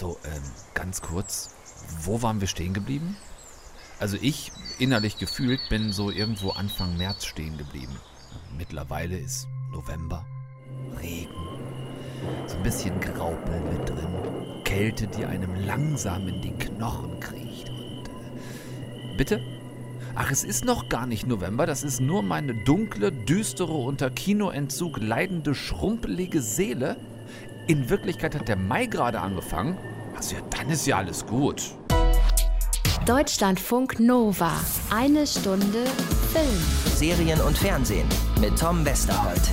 So, ähm, ganz kurz, wo waren wir stehen geblieben? Also ich, innerlich gefühlt, bin so irgendwo Anfang März stehen geblieben. Mittlerweile ist November, Regen, so ein bisschen Graupel mit drin, Kälte, die einem langsam in die Knochen kriecht und... Äh, bitte? Ach, es ist noch gar nicht November, das ist nur meine dunkle, düstere, unter Kinoentzug leidende, schrumpelige Seele. In Wirklichkeit hat der Mai gerade angefangen. Also ja, dann ist ja alles gut. Deutschlandfunk Nova. Eine Stunde Film. Serien und Fernsehen mit Tom Westerholt.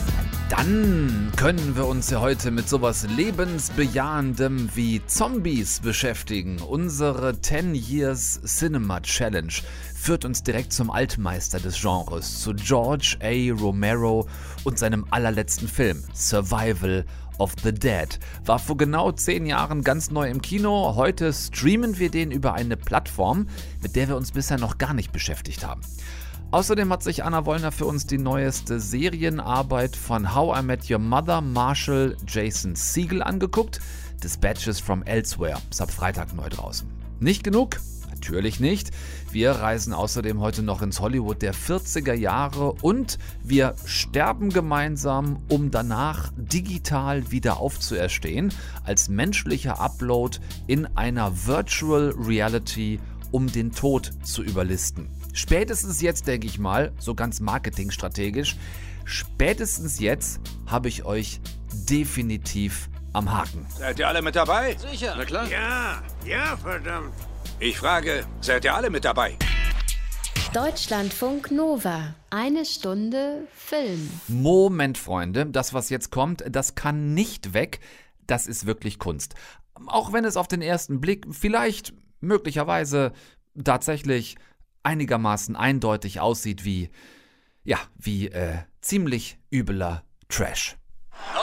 Dann können wir uns ja heute mit sowas lebensbejahendem wie Zombies beschäftigen. Unsere 10 Years Cinema Challenge führt uns direkt zum Altmeister des Genres, zu George A. Romero und seinem allerletzten Film, Survival of the Dead. War vor genau zehn Jahren ganz neu im Kino. Heute streamen wir den über eine Plattform, mit der wir uns bisher noch gar nicht beschäftigt haben. Außerdem hat sich Anna Wollner für uns die neueste Serienarbeit von How I Met Your Mother Marshall Jason Siegel angeguckt. Dispatches from Elsewhere ist ab Freitag neu draußen. Nicht genug? Natürlich nicht. Wir reisen außerdem heute noch ins Hollywood der 40er Jahre und wir sterben gemeinsam, um danach digital wieder aufzuerstehen, als menschlicher Upload in einer Virtual Reality, um den Tod zu überlisten. Spätestens jetzt, denke ich mal, so ganz marketingstrategisch, spätestens jetzt habe ich euch definitiv am Haken. Seid ihr alle mit dabei? Sicher. Na klar. Ja, ja, verdammt. Ich frage, seid ihr alle mit dabei? Deutschlandfunk Nova. Eine Stunde Film. Moment, Freunde, das, was jetzt kommt, das kann nicht weg. Das ist wirklich Kunst. Auch wenn es auf den ersten Blick vielleicht, möglicherweise, tatsächlich einigermaßen eindeutig aussieht wie, ja, wie äh, ziemlich übler Trash.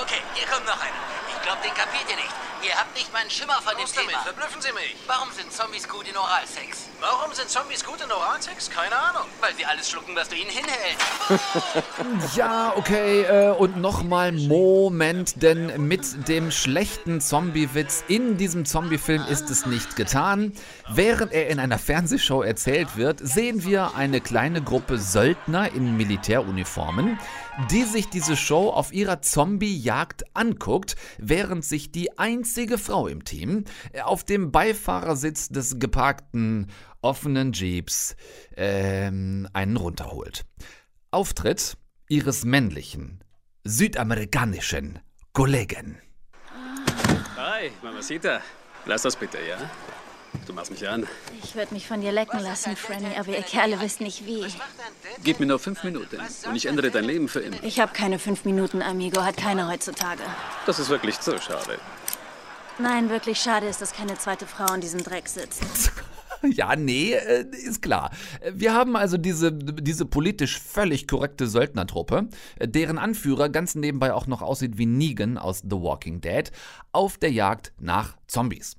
Okay, hier kommt noch einer. Ich glaube, den kapiert ihr nicht. Ihr habt nicht mal einen Schimmer von dem Raus damit, Thema. verblüffen Sie mich. Warum sind Zombies gut in Oralsex? Warum sind Zombies gut in Oralsex? Keine Ahnung. Weil sie alles schlucken, was du ihnen hinhältst. Ja, okay, äh, und nochmal Moment, denn mit dem schlechten Zombie-Witz in diesem Zombie-Film ist es nicht getan. Während er in einer Fernsehshow erzählt wird, sehen wir eine kleine Gruppe Söldner in Militäruniformen, die sich diese Show auf ihrer Zombie-Jagd anguckt, während sich die einzige Frau im Team auf dem Beifahrersitz des geparkten offenen Jeeps ähm, einen runterholt. Auftritt ihres männlichen, südamerikanischen Kollegen. Hi, Mamacita. Lass das bitte, ja? Du machst mich an. Ich würde mich von dir lecken lassen, Franny, aber ihr Kerle wisst nicht wie. Gib mir nur fünf Minuten und ich ändere dein Leben für immer. Ich habe keine fünf Minuten, Amigo, hat keiner heutzutage. Das ist wirklich zu schade. Nein, wirklich schade ist, dass keine zweite Frau in diesem Dreck sitzt. Ja, nee, äh, ist klar. Wir haben also diese, diese politisch völlig korrekte Söldnertruppe, äh, deren Anführer ganz nebenbei auch noch aussieht wie Negan aus The Walking Dead, auf der Jagd nach Zombies.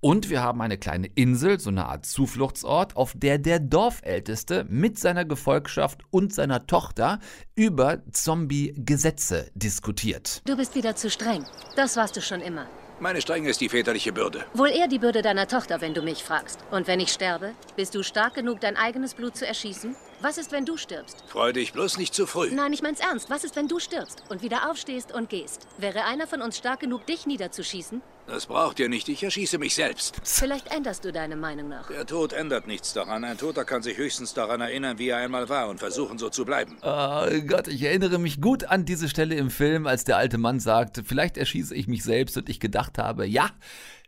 Und wir haben eine kleine Insel, so eine Art Zufluchtsort, auf der der Dorfälteste mit seiner Gefolgschaft und seiner Tochter über Zombie-Gesetze diskutiert. Du bist wieder zu streng. Das warst du schon immer. Meine Strenge ist die väterliche Bürde. Wohl eher die Bürde deiner Tochter, wenn du mich fragst. Und wenn ich sterbe, bist du stark genug, dein eigenes Blut zu erschießen? Was ist, wenn du stirbst? Freu dich bloß nicht zu früh. Nein, ich mein's ernst. Was ist, wenn du stirbst und wieder aufstehst und gehst? Wäre einer von uns stark genug, dich niederzuschießen? Das braucht ihr nicht. Ich erschieße mich selbst. Vielleicht änderst du deine Meinung noch. Der Tod ändert nichts daran. Ein Toter kann sich höchstens daran erinnern, wie er einmal war und versuchen, so zu bleiben. Oh Gott, ich erinnere mich gut an diese Stelle im Film, als der alte Mann sagte, vielleicht erschieße ich mich selbst und ich gedacht habe, ja,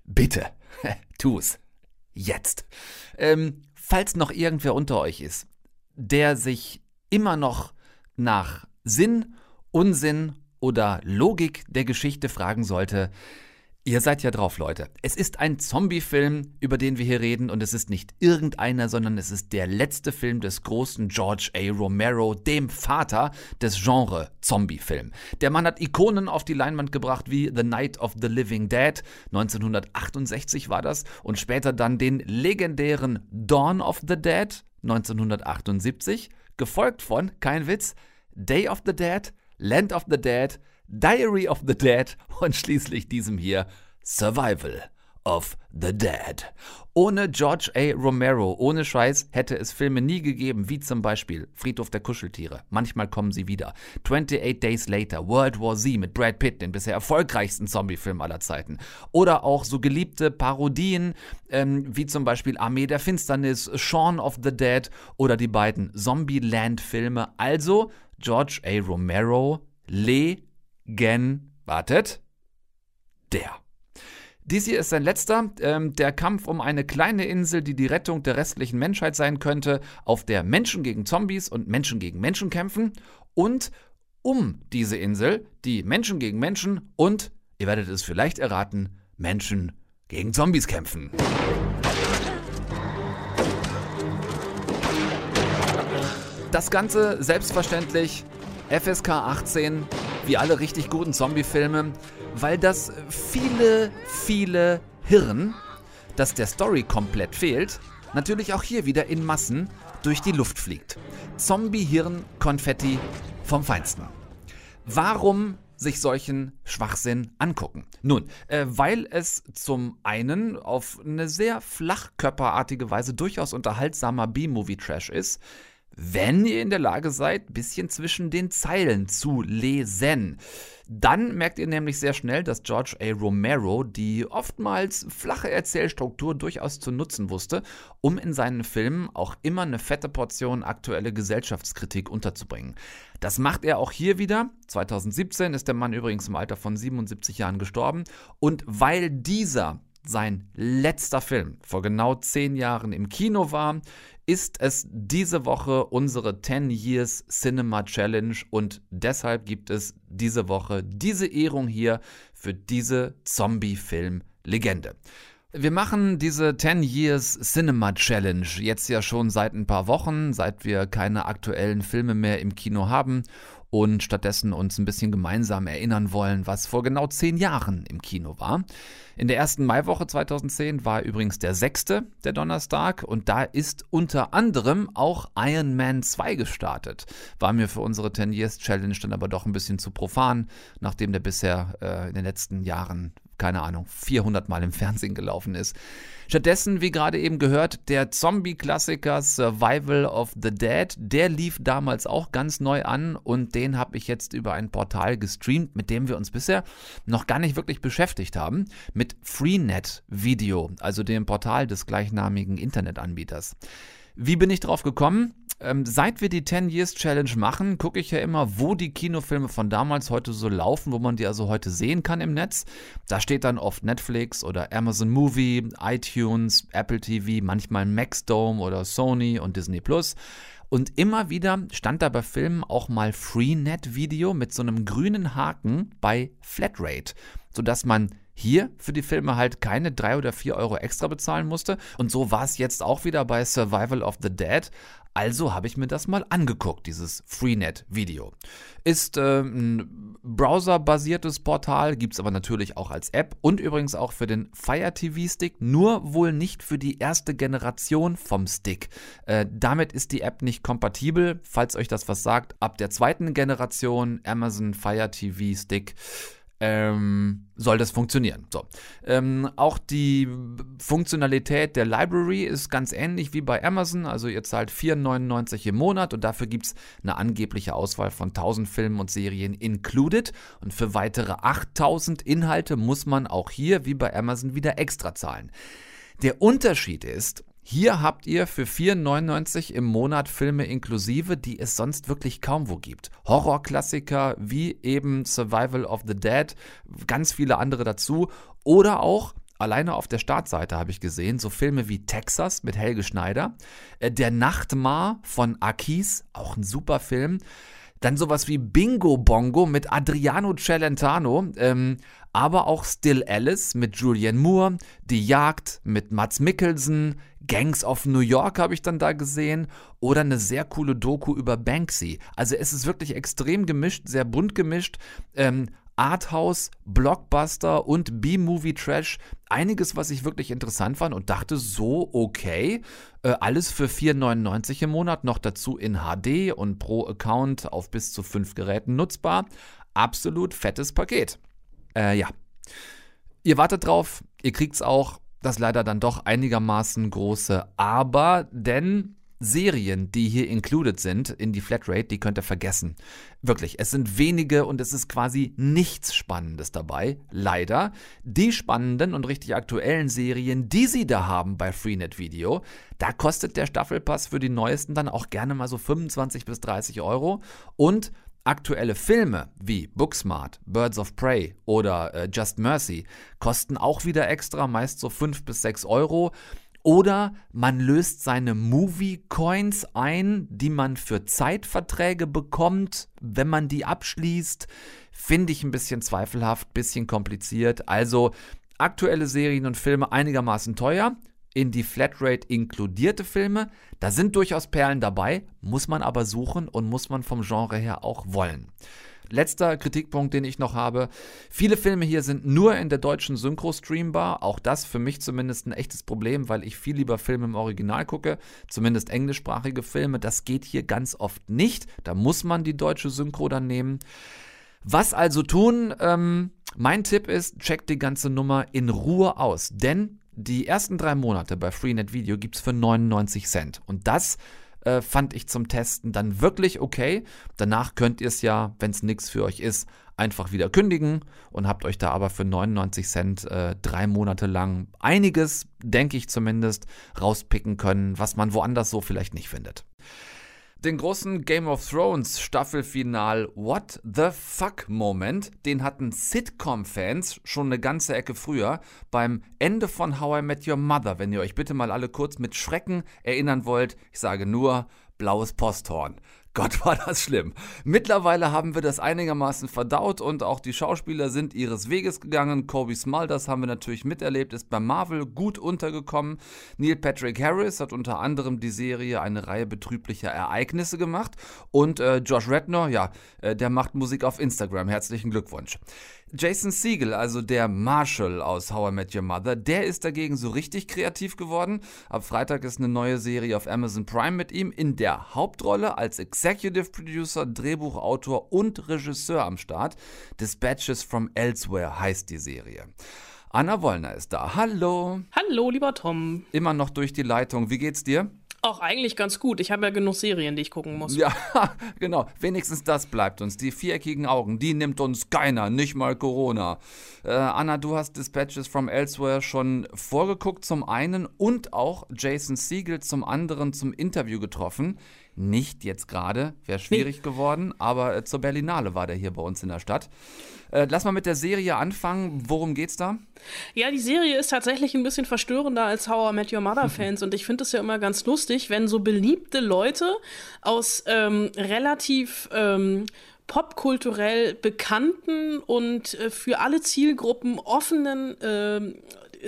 bitte, tu's. Jetzt. Ähm, falls noch irgendwer unter euch ist, der sich immer noch nach Sinn, Unsinn oder Logik der Geschichte fragen sollte, Ihr seid ja drauf, Leute. Es ist ein Zombie-Film, über den wir hier reden, und es ist nicht irgendeiner, sondern es ist der letzte Film des großen George A. Romero, dem Vater des Genre Zombie-Film. Der Mann hat Ikonen auf die Leinwand gebracht wie The Night of the Living Dead, 1968 war das, und später dann den legendären Dawn of the Dead, 1978, gefolgt von, kein Witz, Day of the Dead, Land of the Dead, Diary of the Dead und schließlich diesem hier Survival of the Dead. Ohne George A. Romero, ohne Scheiß, hätte es Filme nie gegeben, wie zum Beispiel Friedhof der Kuscheltiere. Manchmal kommen sie wieder. 28 Days Later, World War Z mit Brad Pitt, den bisher erfolgreichsten Zombie-Film aller Zeiten. Oder auch so geliebte Parodien, ähm, wie zum Beispiel Armee der Finsternis, Shaun of the Dead oder die beiden Zombie-Land-Filme. Also George A. Romero, Legen, wartet, der. Dies hier ist sein letzter. Ähm, der Kampf um eine kleine Insel, die die Rettung der restlichen Menschheit sein könnte, auf der Menschen gegen Zombies und Menschen gegen Menschen kämpfen. Und um diese Insel, die Menschen gegen Menschen und, ihr werdet es vielleicht erraten, Menschen gegen Zombies kämpfen. Das Ganze selbstverständlich FSK 18, wie alle richtig guten Zombie-Filme, weil das viele, viele Hirn, das der Story komplett fehlt, natürlich auch hier wieder in Massen durch die Luft fliegt. Zombie-Hirn-Konfetti vom Feinsten. Warum sich solchen Schwachsinn angucken. Nun, äh, weil es zum einen auf eine sehr flachkörperartige Weise durchaus unterhaltsamer B-Movie-Trash ist, wenn ihr in der Lage seid, ein bisschen zwischen den Zeilen zu lesen. Dann merkt ihr nämlich sehr schnell, dass George A. Romero die oftmals flache Erzählstruktur durchaus zu nutzen wusste, um in seinen Filmen auch immer eine fette Portion aktuelle Gesellschaftskritik unterzubringen. Das macht er auch hier wieder. 2017 ist der Mann übrigens im Alter von 77 Jahren gestorben. Und weil dieser sein letzter Film vor genau zehn Jahren im Kino war, ist es diese Woche unsere 10 Years Cinema Challenge und deshalb gibt es diese Woche diese Ehrung hier für diese Zombie-Film-Legende. Wir machen diese 10 Years Cinema Challenge jetzt ja schon seit ein paar Wochen, seit wir keine aktuellen Filme mehr im Kino haben und stattdessen uns ein bisschen gemeinsam erinnern wollen, was vor genau zehn Jahren im Kino war. In der ersten Maiwoche 2010 war übrigens der sechste der Donnerstag und da ist unter anderem auch Iron Man 2 gestartet. War mir für unsere 10 Years Challenge dann aber doch ein bisschen zu profan, nachdem der bisher äh, in den letzten Jahren keine Ahnung, 400 Mal im Fernsehen gelaufen ist. Stattdessen, wie gerade eben gehört, der Zombie-Klassiker Survival of the Dead, der lief damals auch ganz neu an und den habe ich jetzt über ein Portal gestreamt, mit dem wir uns bisher noch gar nicht wirklich beschäftigt haben, mit Freenet Video, also dem Portal des gleichnamigen Internetanbieters. Wie bin ich drauf gekommen? Ähm, seit wir die 10 Years Challenge machen, gucke ich ja immer, wo die Kinofilme von damals heute so laufen, wo man die also heute sehen kann im Netz. Da steht dann oft Netflix oder Amazon Movie, iTunes, Apple TV, manchmal Maxdome oder Sony und Disney Plus. Und immer wieder stand da bei Filmen auch mal Freenet Video mit so einem grünen Haken bei Flatrate, sodass man hier für die Filme halt keine drei oder vier Euro extra bezahlen musste. Und so war es jetzt auch wieder bei Survival of the Dead. Also habe ich mir das mal angeguckt, dieses Freenet-Video. Ist äh, ein browserbasiertes Portal, gibt es aber natürlich auch als App und übrigens auch für den Fire TV Stick, nur wohl nicht für die erste Generation vom Stick. Äh, damit ist die App nicht kompatibel, falls euch das was sagt. Ab der zweiten Generation Amazon Fire TV Stick ähm, soll das funktionieren. So. Ähm, auch die Funktionalität der Library ist ganz ähnlich wie bei Amazon. Also ihr zahlt 4,99 im Monat und dafür gibt es eine angebliche Auswahl von 1000 Filmen und Serien included. Und für weitere 8000 Inhalte muss man auch hier wie bei Amazon wieder extra zahlen. Der Unterschied ist, hier habt ihr für 4,99 im Monat Filme inklusive, die es sonst wirklich kaum wo gibt. Horrorklassiker wie eben Survival of the Dead, ganz viele andere dazu. Oder auch alleine auf der Startseite habe ich gesehen, so Filme wie Texas mit Helge Schneider, äh, Der Nachtmar von Akis, auch ein super Film. Dann sowas wie Bingo Bongo mit Adriano Celentano, ähm, aber auch Still Alice mit Julianne Moore, Die Jagd mit Mats Mikkelsen, Gangs of New York habe ich dann da gesehen oder eine sehr coole Doku über Banksy. Also es ist wirklich extrem gemischt, sehr bunt gemischt. Ähm, Arthouse, Blockbuster und B-Movie Trash. Einiges, was ich wirklich interessant fand und dachte, so okay. Äh, alles für 4,99 im Monat, noch dazu in HD und pro Account auf bis zu fünf Geräten nutzbar. Absolut fettes Paket. Äh, ja. Ihr wartet drauf, ihr kriegt's auch das leider dann doch einigermaßen große Aber, denn Serien, die hier included sind in die Flatrate, die könnt ihr vergessen. Wirklich, es sind wenige und es ist quasi nichts Spannendes dabei. Leider. Die spannenden und richtig aktuellen Serien, die sie da haben bei Freenet Video, da kostet der Staffelpass für die neuesten dann auch gerne mal so 25 bis 30 Euro. Und Aktuelle Filme wie Booksmart, Birds of Prey oder äh, Just Mercy kosten auch wieder extra, meist so 5 bis 6 Euro. Oder man löst seine Movie Coins ein, die man für Zeitverträge bekommt, wenn man die abschließt. Finde ich ein bisschen zweifelhaft, bisschen kompliziert. Also aktuelle Serien und Filme einigermaßen teuer. In die Flatrate inkludierte Filme, da sind durchaus Perlen dabei, muss man aber suchen und muss man vom Genre her auch wollen. Letzter Kritikpunkt, den ich noch habe. Viele Filme hier sind nur in der deutschen Synchro streambar. Auch das für mich zumindest ein echtes Problem, weil ich viel lieber Filme im Original gucke. Zumindest englischsprachige Filme. Das geht hier ganz oft nicht. Da muss man die deutsche Synchro dann nehmen. Was also tun? Ähm, mein Tipp ist, checkt die ganze Nummer in Ruhe aus. Denn die ersten drei Monate bei Freenet Video gibt es für 99 Cent. Und das äh, fand ich zum Testen dann wirklich okay. Danach könnt ihr es ja, wenn es nichts für euch ist, einfach wieder kündigen und habt euch da aber für 99 Cent äh, drei Monate lang einiges, denke ich zumindest, rauspicken können, was man woanders so vielleicht nicht findet. Den großen Game of Thrones Staffelfinal What the Fuck Moment, den hatten Sitcom-Fans schon eine ganze Ecke früher beim Ende von How I Met Your Mother. Wenn ihr euch bitte mal alle kurz mit Schrecken erinnern wollt, ich sage nur blaues Posthorn. Gott, war das schlimm. Mittlerweile haben wir das einigermaßen verdaut und auch die Schauspieler sind ihres Weges gegangen. Kobe Smulders haben wir natürlich miterlebt, ist bei Marvel gut untergekommen. Neil Patrick Harris hat unter anderem die Serie eine Reihe betrüblicher Ereignisse gemacht. Und äh, Josh Rednor, ja, äh, der macht Musik auf Instagram. Herzlichen Glückwunsch. Jason Siegel, also der Marshall aus How I Met Your Mother, der ist dagegen so richtig kreativ geworden. Ab Freitag ist eine neue Serie auf Amazon Prime mit ihm in der Hauptrolle als Executive Producer, Drehbuchautor und Regisseur am Start. Dispatches from Elsewhere heißt die Serie. Anna Wollner ist da. Hallo. Hallo, lieber Tom. Immer noch durch die Leitung. Wie geht's dir? Auch eigentlich ganz gut. Ich habe ja genug Serien, die ich gucken muss. Ja, genau. Wenigstens das bleibt uns. Die viereckigen Augen, die nimmt uns keiner, nicht mal Corona. Äh, Anna, du hast Dispatches from Elsewhere schon vorgeguckt zum einen und auch Jason Siegel zum anderen zum Interview getroffen. Nicht jetzt gerade, wäre schwierig nee. geworden, aber äh, zur Berlinale war der hier bei uns in der Stadt. Äh, lass mal mit der Serie anfangen. Worum geht's da? Ja, die Serie ist tatsächlich ein bisschen verstörender als How I Met Your Mother Fans und ich finde es ja immer ganz lustig, wenn so beliebte Leute aus ähm, relativ ähm, popkulturell bekannten und äh, für alle Zielgruppen offenen äh,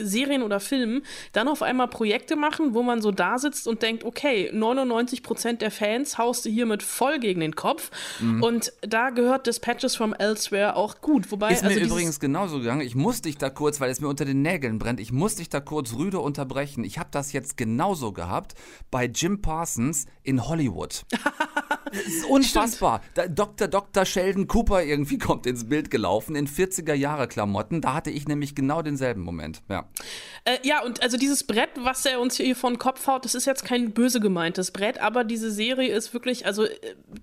Serien oder Filmen dann auf einmal Projekte machen, wo man so da sitzt und denkt, okay, 99% der Fans haust du hiermit voll gegen den Kopf. Mhm. Und da gehört Dispatches from Elsewhere auch gut. Wobei, ist mir also übrigens genauso gegangen. Ich muss dich da kurz, weil es mir unter den Nägeln brennt, ich muss dich da kurz rüde unterbrechen. Ich habe das jetzt genauso gehabt bei Jim Parsons in Hollywood. das ist unfassbar. Da, Dr. Dr. Sheldon Cooper irgendwie kommt ins Bild gelaufen in 40er Jahre Klamotten. Da hatte ich nämlich genau denselben Moment. Ja. Äh, ja, und also dieses Brett, was er uns hier von Kopf haut, das ist jetzt kein böse gemeintes Brett, aber diese Serie ist wirklich, also äh,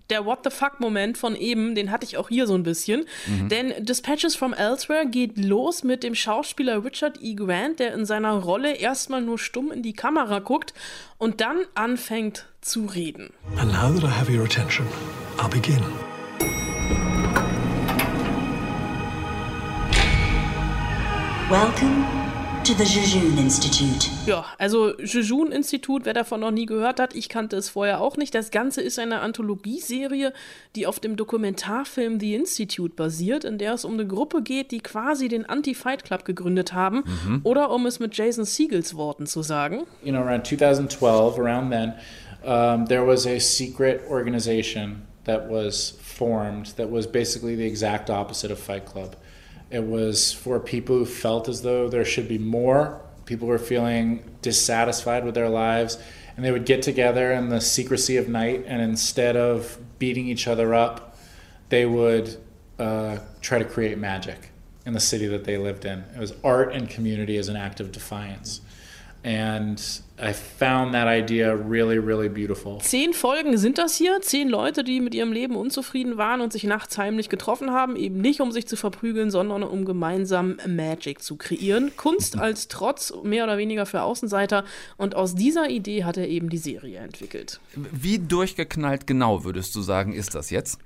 der What the fuck-Moment von eben, den hatte ich auch hier so ein bisschen. Mhm. Denn Dispatches from Elsewhere geht los mit dem Schauspieler Richard E. Grant, der in seiner Rolle erstmal nur stumm in die Kamera guckt und dann anfängt zu reden. And now that I have your attention, I'll begin. Welcome to the Jejun Institute. Ja, also Jejun Institut, wer davon noch nie gehört hat, ich kannte es vorher auch nicht. Das Ganze ist eine Anthologieserie, die auf dem Dokumentarfilm The Institute basiert, in der es um eine Gruppe geht, die quasi den Anti-Fight Club gegründet haben. Mhm. Oder um es mit Jason Siegels Worten zu sagen. You know, around 2012, around then, um, there was a secret organization that was formed that was basically the exact opposite of Fight Club. It was for people who felt as though there should be more. People were feeling dissatisfied with their lives, and they would get together in the secrecy of night, and instead of beating each other up, they would uh, try to create magic. in the city that they lived in. It was art and community as an act of defiance. And I found that idea really, really beautiful. Zehn Folgen sind das hier. Zehn Leute, die mit ihrem Leben unzufrieden waren und sich nachts heimlich getroffen haben. Eben nicht, um sich zu verprügeln, sondern um gemeinsam Magic zu kreieren. Kunst als Trotz, mehr oder weniger für Außenseiter. Und aus dieser Idee hat er eben die Serie entwickelt. Wie durchgeknallt genau, würdest du sagen, ist das jetzt?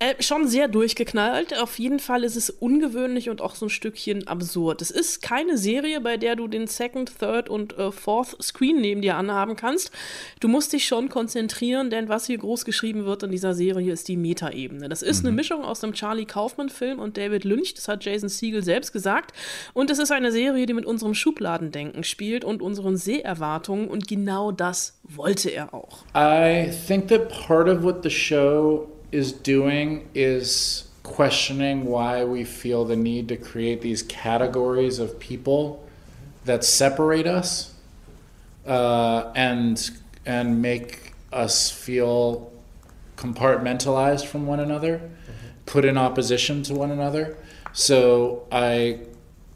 Äh, schon sehr durchgeknallt. Auf jeden Fall ist es ungewöhnlich und auch so ein Stückchen absurd. Es ist keine Serie, bei der du den Second, Third und äh, Fourth Screen neben dir anhaben kannst. Du musst dich schon konzentrieren, denn was hier groß geschrieben wird in dieser Serie ist die Metaebene. Das ist mhm. eine Mischung aus einem Charlie Kaufman-Film und David Lynch. Das hat Jason Siegel selbst gesagt. Und es ist eine Serie, die mit unserem Schubladendenken spielt und unseren Seherwartungen. Und genau das wollte er auch. I think that part of what the show is doing is questioning why we feel the need to create these categories of people that separate us uh, and and make us feel compartmentalized from one another, mm-hmm. put in opposition to one another. So I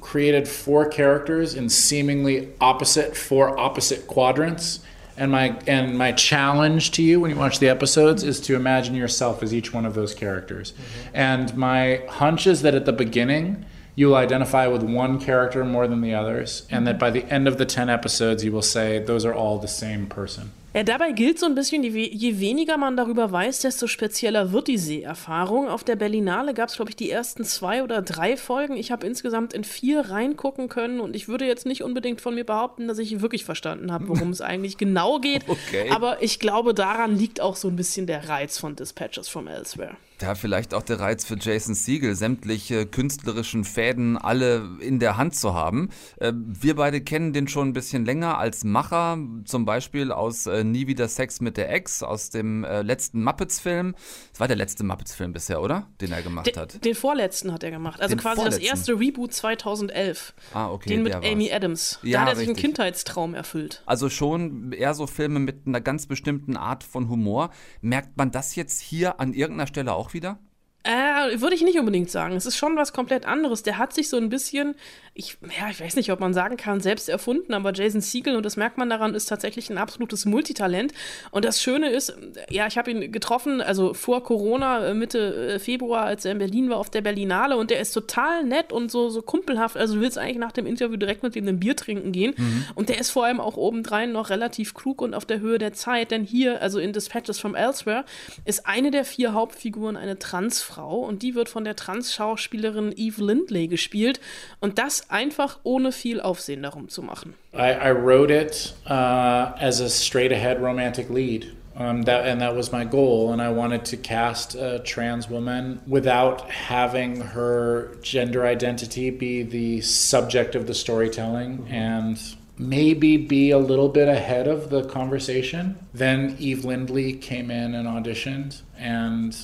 created four characters in seemingly opposite four opposite quadrants and my and my challenge to you when you watch the episodes is to imagine yourself as each one of those characters. Mm-hmm. And my hunch is that at the beginning you'll identify with one character more than the others, and that by the end of the 10 episodes, you will say, those are all the same person. Ja, dabei gilt so ein bisschen, je weniger man darüber weiß, desto spezieller wird die Seherfahrung. Auf der Berlinale gab es, glaube ich, die ersten zwei oder drei Folgen. Ich habe insgesamt in vier reingucken können und ich würde jetzt nicht unbedingt von mir behaupten, dass ich wirklich verstanden habe, worum es eigentlich genau geht. Okay. Aber ich glaube, daran liegt auch so ein bisschen der Reiz von Dispatches from Elsewhere. Ja, vielleicht auch der Reiz für Jason Siegel, sämtliche künstlerischen Fäden alle in der Hand zu haben. Äh, wir beide kennen den schon ein bisschen länger als Macher, zum Beispiel aus äh, Nie wieder Sex mit der Ex, aus dem äh, letzten Muppets-Film. Das war der letzte Muppets-Film bisher, oder? Den er gemacht hat. Den, den vorletzten hat er gemacht. Also den quasi vorletzten. das erste Reboot 2011. Ah, okay. Den mit Amy Adams. Da ja, hat er sich einen Kindheitstraum erfüllt. Also schon eher so Filme mit einer ganz bestimmten Art von Humor. Merkt man das jetzt hier an irgendeiner Stelle auch wieder? Äh, würde ich nicht unbedingt sagen. Es ist schon was komplett anderes. Der hat sich so ein bisschen ich, ja, ich weiß nicht, ob man sagen kann, selbst erfunden, aber Jason Siegel, und das merkt man daran, ist tatsächlich ein absolutes Multitalent. Und das Schöne ist, ja, ich habe ihn getroffen, also vor Corona, äh, Mitte äh, Februar, als er in Berlin war, auf der Berlinale, und der ist total nett und so, so kumpelhaft. Also du willst eigentlich nach dem Interview direkt mit ihm ein Bier trinken gehen. Mhm. Und der ist vor allem auch obendrein noch relativ klug und auf der Höhe der Zeit, denn hier, also in Dispatches from Elsewhere, ist eine der vier Hauptfiguren eine Transfrau und die wird von der Trans-Schauspielerin Eve Lindley gespielt. Und das einfach ohne viel Aufsehen darum zu machen. I, I wrote it uh, as a straight ahead romantic lead. Um, that, and that was my goal. And I wanted to cast a trans woman without having her gender identity be the subject of the storytelling and maybe be a little bit ahead of the conversation. Then Eve Lindley came in and auditioned, and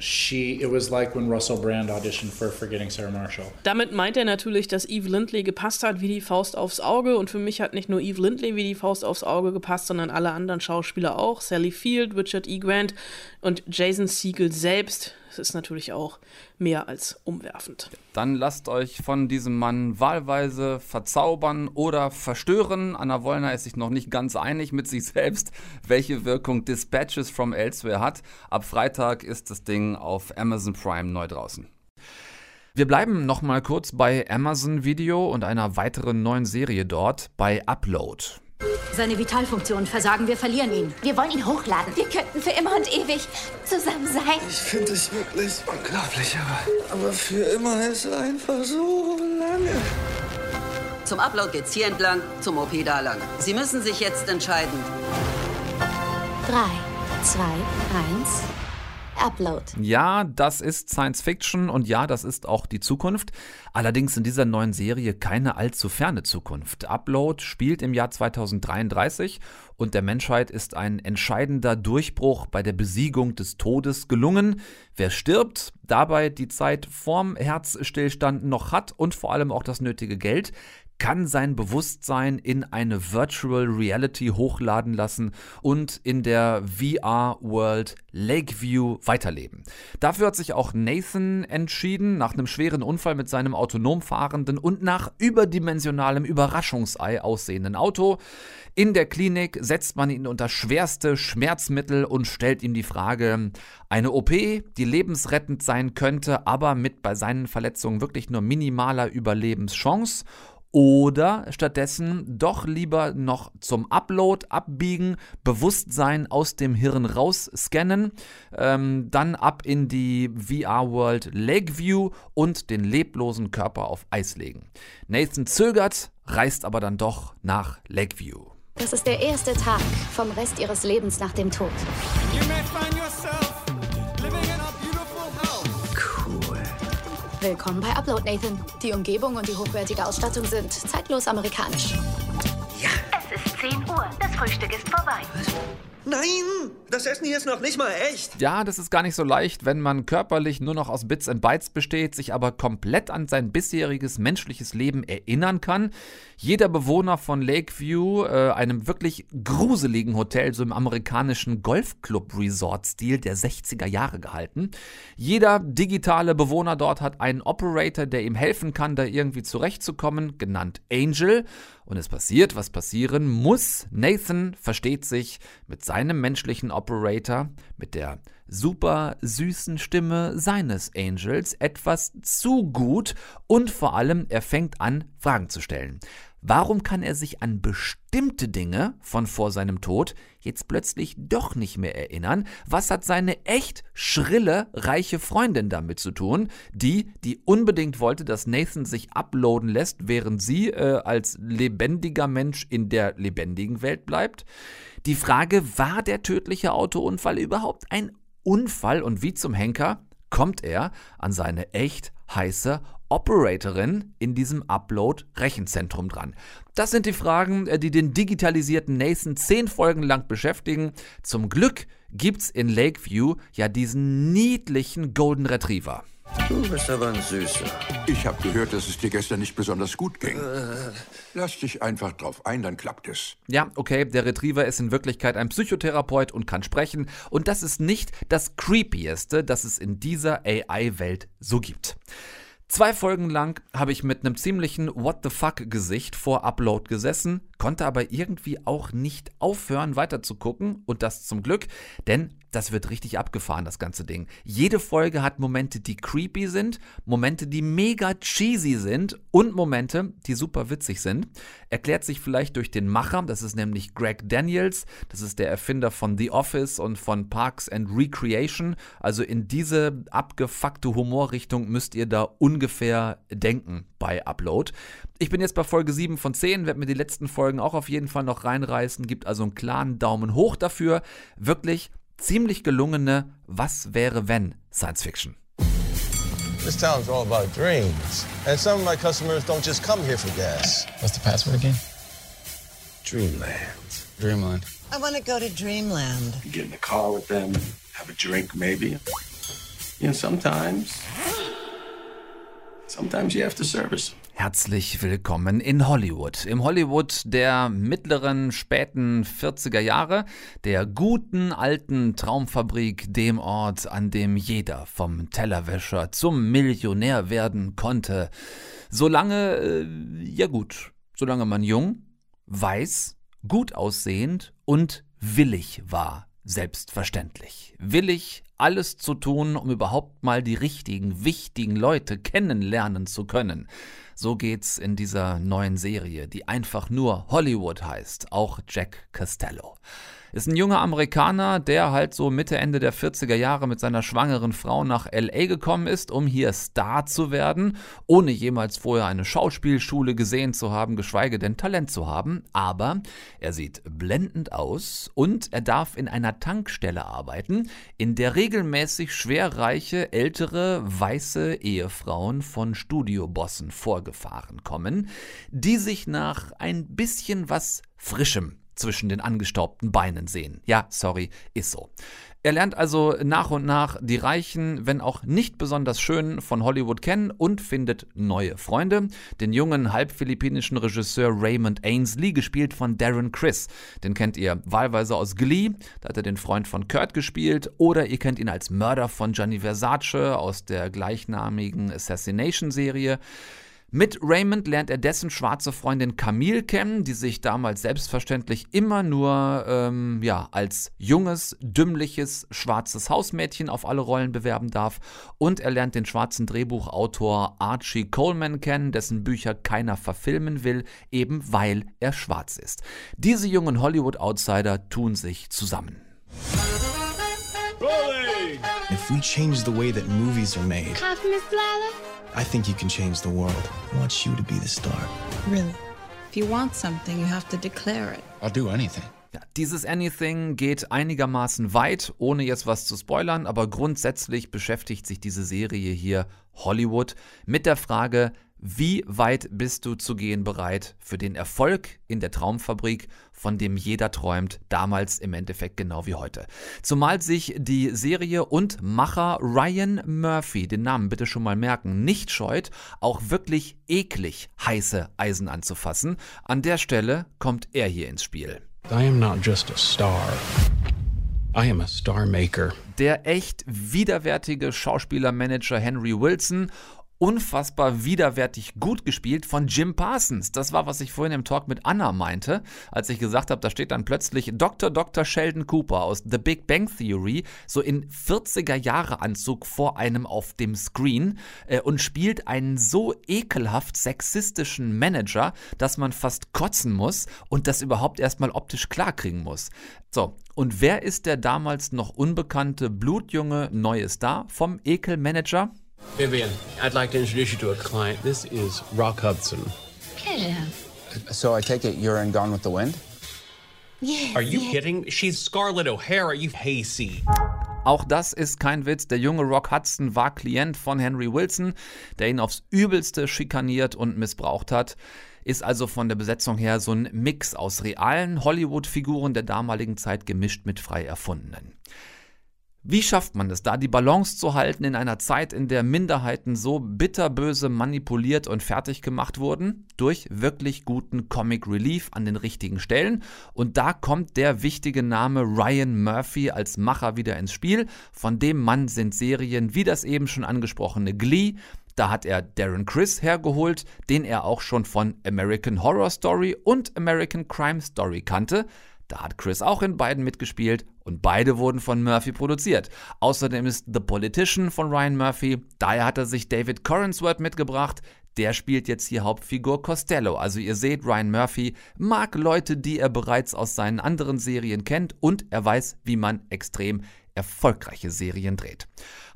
she it was like when Russell Brand auditioned for Forgetting Sarah Marshall. Damit meint er natürlich, dass Eve Lindley gepasst hat wie die Faust aufs Auge und für mich hat nicht nur Eve Lindley wie die Faust aufs Auge gepasst, sondern alle anderen Schauspieler auch, Sally Field, Richard E. Grant und Jason Siegel selbst. Das ist natürlich auch mehr als umwerfend. Dann lasst euch von diesem Mann wahlweise verzaubern oder verstören. Anna Wollner ist sich noch nicht ganz einig mit sich selbst, welche Wirkung Dispatches from Elsewhere hat. Ab Freitag ist das Ding auf Amazon Prime neu draußen. Wir bleiben noch mal kurz bei Amazon Video und einer weiteren neuen Serie dort bei Upload. Seine Vitalfunktionen versagen, wir verlieren ihn. Wir wollen ihn hochladen. Wir könnten für immer und ewig zusammen sein. Ich finde es wirklich unglaublich, aber, aber für immer ist einfach so lange. Zum Upload geht's hier entlang, zum OP da lang. Sie müssen sich jetzt entscheiden. Drei, zwei, eins. Upload. Ja, das ist Science Fiction und ja, das ist auch die Zukunft. Allerdings in dieser neuen Serie keine allzu ferne Zukunft. Upload spielt im Jahr 2033 und der Menschheit ist ein entscheidender Durchbruch bei der Besiegung des Todes gelungen. Wer stirbt, dabei die Zeit vorm Herzstillstand noch hat und vor allem auch das nötige Geld, kann sein Bewusstsein in eine Virtual Reality hochladen lassen und in der VR-World Lakeview weiterleben. Dafür hat sich auch Nathan entschieden, nach einem schweren Unfall mit seinem autonom fahrenden und nach überdimensionalem Überraschungsei aussehenden Auto. In der Klinik setzt man ihn unter schwerste Schmerzmittel und stellt ihm die Frage, eine OP, die lebensrettend sein könnte, aber mit bei seinen Verletzungen wirklich nur minimaler Überlebenschance oder stattdessen doch lieber noch zum Upload abbiegen, Bewusstsein aus dem Hirn rausscannen, ähm, dann ab in die VR-World Lakeview und den leblosen Körper auf Eis legen. Nathan zögert, reist aber dann doch nach Lakeview. Das ist der erste Tag vom Rest ihres Lebens nach dem Tod. Willkommen bei Upload, Nathan. Die Umgebung und die hochwertige Ausstattung sind zeitlos amerikanisch. Es ist 10 Uhr. Das Frühstück ist vorbei. Nein, das Essen hier ist noch nicht mal echt. Ja, das ist gar nicht so leicht, wenn man körperlich nur noch aus Bits and Bytes besteht, sich aber komplett an sein bisheriges menschliches Leben erinnern kann. Jeder Bewohner von Lakeview, äh, einem wirklich gruseligen Hotel, so im amerikanischen Golfclub-Resort-Stil der 60er Jahre gehalten. Jeder digitale Bewohner dort hat einen Operator, der ihm helfen kann, da irgendwie zurechtzukommen, genannt Angel. Und es passiert, was passieren muss. Nathan versteht sich mit seinem menschlichen Operator, mit der super süßen Stimme seines Angels etwas zu gut und vor allem er fängt an, Fragen zu stellen. Warum kann er sich an bestimmte Dinge von vor seinem Tod jetzt plötzlich doch nicht mehr erinnern? Was hat seine echt schrille, reiche Freundin damit zu tun, die, die unbedingt wollte, dass Nathan sich uploaden lässt, während sie äh, als lebendiger Mensch in der lebendigen Welt bleibt? Die Frage, war der tödliche Autounfall überhaupt ein Unfall und wie zum Henker kommt er an seine echt heiße Operatorin in diesem Upload-Rechenzentrum dran? Das sind die Fragen, äh, die den digitalisierten Nathan zehn Folgen lang beschäftigen. Zum Glück gibt's in Lakeview ja diesen niedlichen Golden Retriever. Du bist aber ein Süßer. Ich habe gehört, dass es dir gestern nicht besonders gut ging. Lass dich einfach drauf ein, dann klappt es. Ja, okay, der Retriever ist in Wirklichkeit ein Psychotherapeut und kann sprechen. Und das ist nicht das Creepieste, das es in dieser AI-Welt so gibt. Zwei Folgen lang habe ich mit einem ziemlichen What the fuck Gesicht vor Upload gesessen, konnte aber irgendwie auch nicht aufhören weiter zu gucken und das zum Glück, denn das wird richtig abgefahren, das ganze Ding. Jede Folge hat Momente, die creepy sind, Momente, die mega cheesy sind und Momente, die super witzig sind. Erklärt sich vielleicht durch den Macher, das ist nämlich Greg Daniels, das ist der Erfinder von The Office und von Parks and Recreation. Also in diese abgefuckte Humorrichtung müsst ihr da ungefähr denken bei Upload. Ich bin jetzt bei Folge 7 von 10, werde mir die letzten Folgen auch auf jeden Fall noch reinreißen, gibt also einen klaren Daumen hoch dafür. Wirklich ziemlich gelungene Was wäre wenn Science Fiction. This town's all about dreams. And some of my customers don't just come here for gas. What's the password again? Dreamland. Dreamland. I want to go to Dreamland. You get in the car with them, have a drink maybe. And sometimes, sometimes you have to service. Herzlich willkommen in Hollywood. Im Hollywood der mittleren, späten 40er Jahre, der guten alten Traumfabrik, dem Ort, an dem jeder vom Tellerwäscher zum Millionär werden konnte. Solange, äh, ja gut, solange man jung, weiß, gut aussehend und willig war. Selbstverständlich. Willig, alles zu tun, um überhaupt mal die richtigen, wichtigen Leute kennenlernen zu können. So geht's in dieser neuen Serie, die einfach nur Hollywood heißt, auch Jack Costello. Ist ein junger Amerikaner, der halt so Mitte, Ende der 40er Jahre mit seiner schwangeren Frau nach LA gekommen ist, um hier Star zu werden, ohne jemals vorher eine Schauspielschule gesehen zu haben, geschweige denn Talent zu haben. Aber er sieht blendend aus und er darf in einer Tankstelle arbeiten, in der regelmäßig schwerreiche, ältere, weiße Ehefrauen von Studiobossen vorgefahren kommen, die sich nach ein bisschen was Frischem zwischen den angestaubten Beinen sehen. Ja, sorry, ist so. Er lernt also nach und nach die reichen, wenn auch nicht besonders schönen von Hollywood kennen und findet neue Freunde. Den jungen halbphilippinischen Regisseur Raymond Ainsley, gespielt von Darren Criss. Den kennt ihr wahlweise aus Glee, da hat er den Freund von Kurt gespielt, oder ihr kennt ihn als Mörder von Gianni Versace aus der gleichnamigen Assassination-Serie. Mit Raymond lernt er dessen schwarze Freundin Camille kennen, die sich damals selbstverständlich immer nur ähm, ja, als junges, dümmliches, schwarzes Hausmädchen auf alle Rollen bewerben darf. Und er lernt den schwarzen Drehbuchautor Archie Coleman kennen, dessen Bücher keiner verfilmen will, eben weil er schwarz ist. Diese jungen Hollywood-Outsider tun sich zusammen. If we change the way that movies are made, Miss Lila? I think you can change the world. I want you to be the star. Really? If you want something, you have to declare it. I'll do anything. Ja, dieses Anything geht einigermaßen weit, ohne jetzt was zu spoilern, aber grundsätzlich beschäftigt sich diese Serie hier Hollywood mit der Frage, wie weit bist du zu gehen bereit für den Erfolg in der Traumfabrik, von dem jeder träumt, damals im Endeffekt genau wie heute. Zumal sich die Serie und Macher Ryan Murphy, den Namen bitte schon mal merken, nicht scheut, auch wirklich eklig heiße Eisen anzufassen. An der Stelle kommt er hier ins Spiel. I am not just a star. I am a star maker. Der echt widerwärtige Schauspielermanager Henry Wilson unfassbar widerwärtig gut gespielt von Jim Parsons. Das war, was ich vorhin im Talk mit Anna meinte, als ich gesagt habe, da steht dann plötzlich Dr. Dr. Sheldon Cooper aus The Big Bang Theory, so in 40er Jahre Anzug vor einem auf dem Screen äh, und spielt einen so ekelhaft sexistischen Manager, dass man fast kotzen muss und das überhaupt erstmal optisch klarkriegen muss. So, und wer ist der damals noch unbekannte blutjunge neue Star vom Ekelmanager? Vivian, I'd like to introduce you to a client. This is Rock Hudson. Pleasure. So I take it you're in Gone with the Wind? Yes. Are you yes. kidding? She's Scarlett O'Hara. You hayseed. Auch das ist kein Witz. Der junge Rock Hudson war Klient von Henry Wilson, der ihn aufs Übelste schikaniert und missbraucht hat. Ist also von der Besetzung her so ein Mix aus realen Hollywood-Figuren der damaligen Zeit gemischt mit frei erfundenen. Wie schafft man es da, die Balance zu halten in einer Zeit, in der Minderheiten so bitterböse manipuliert und fertig gemacht wurden? Durch wirklich guten Comic Relief an den richtigen Stellen. Und da kommt der wichtige Name Ryan Murphy als Macher wieder ins Spiel. Von dem Mann sind Serien wie das eben schon angesprochene Glee, da hat er Darren Criss hergeholt, den er auch schon von American Horror Story und American Crime Story kannte. Da hat Chris auch in beiden mitgespielt und beide wurden von Murphy produziert. Außerdem ist The Politician von Ryan Murphy. Daher hat er sich David Corensworth mitgebracht. Der spielt jetzt hier Hauptfigur Costello. Also ihr seht, Ryan Murphy mag Leute, die er bereits aus seinen anderen Serien kennt und er weiß, wie man extrem erfolgreiche Serien dreht.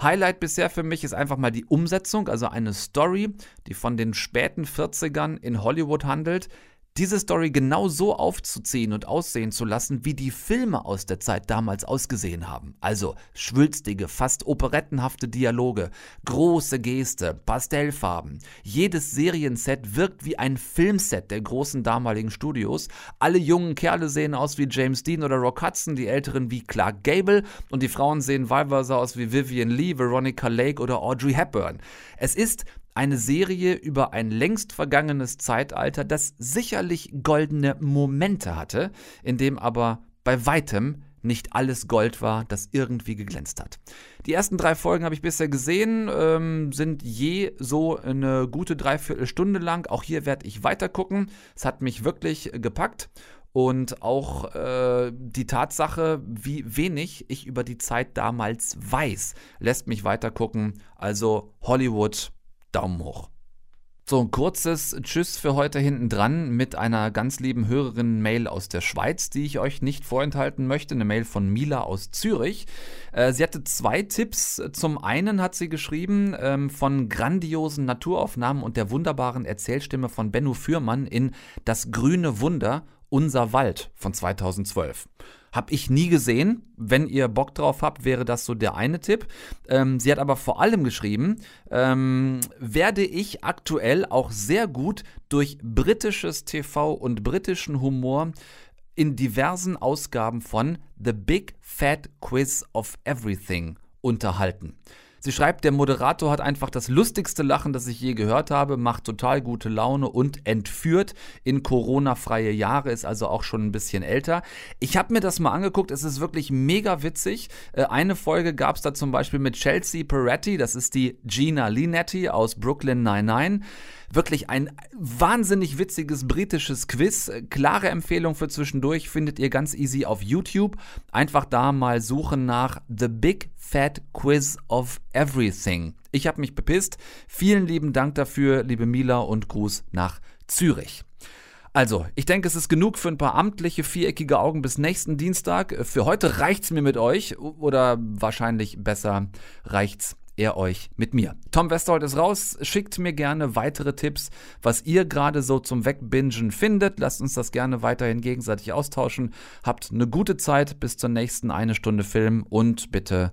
Highlight bisher für mich ist einfach mal die Umsetzung, also eine Story, die von den späten 40ern in Hollywood handelt diese Story genau so aufzuziehen und aussehen zu lassen, wie die Filme aus der Zeit damals ausgesehen haben. Also schwülstige, fast operettenhafte Dialoge, große Geste, Pastellfarben. Jedes Serienset wirkt wie ein Filmset der großen damaligen Studios. Alle jungen Kerle sehen aus wie James Dean oder Rock Hudson, die älteren wie Clark Gable und die Frauen sehen wahlweise aus wie Vivian Lee, Veronica Lake oder Audrey Hepburn. Es ist eine Serie über ein längst vergangenes Zeitalter, das sicherlich goldene Momente hatte, in dem aber bei weitem nicht alles Gold war, das irgendwie geglänzt hat. Die ersten drei Folgen habe ich bisher gesehen, ähm, sind je so eine gute Dreiviertelstunde lang. Auch hier werde ich weiter gucken. Es hat mich wirklich gepackt. Und auch äh, die Tatsache, wie wenig ich über die Zeit damals weiß, lässt mich weiter gucken. Also Hollywood Daumen hoch. So ein kurzes Tschüss für heute hinten dran mit einer ganz lieben Hörerin-Mail aus der Schweiz, die ich euch nicht vorenthalten möchte. Eine Mail von Mila aus Zürich. Äh, sie hatte zwei Tipps. Zum einen hat sie geschrieben ähm, von grandiosen Naturaufnahmen und der wunderbaren Erzählstimme von Benno Fürmann in Das grüne Wunder, unser Wald von 2012. Hab ich nie gesehen. Wenn ihr Bock drauf habt, wäre das so der eine Tipp. Ähm, sie hat aber vor allem geschrieben, ähm, werde ich aktuell auch sehr gut durch britisches TV und britischen Humor in diversen Ausgaben von The Big Fat Quiz of Everything unterhalten. Sie schreibt, der Moderator hat einfach das lustigste Lachen, das ich je gehört habe, macht total gute Laune und entführt in Corona-freie Jahre, ist also auch schon ein bisschen älter. Ich habe mir das mal angeguckt, es ist wirklich mega witzig. Äh, eine Folge gab es da zum Beispiel mit Chelsea Peretti, das ist die Gina Linetti aus Brooklyn 99. Wirklich ein wahnsinnig witziges britisches Quiz. Klare Empfehlung für zwischendurch findet ihr ganz easy auf YouTube. Einfach da mal suchen nach The Big Fat Quiz of Everything. Ich habe mich bepisst. Vielen lieben Dank dafür, liebe Mila und Gruß nach Zürich. Also, ich denke, es ist genug für ein paar amtliche viereckige Augen bis nächsten Dienstag. Für heute reicht's mir mit euch oder wahrscheinlich besser reicht's er euch mit mir. Tom Westerholt ist raus. Schickt mir gerne weitere Tipps, was ihr gerade so zum Wegbingen findet. Lasst uns das gerne weiterhin gegenseitig austauschen. Habt eine gute Zeit bis zur nächsten eine Stunde Film und bitte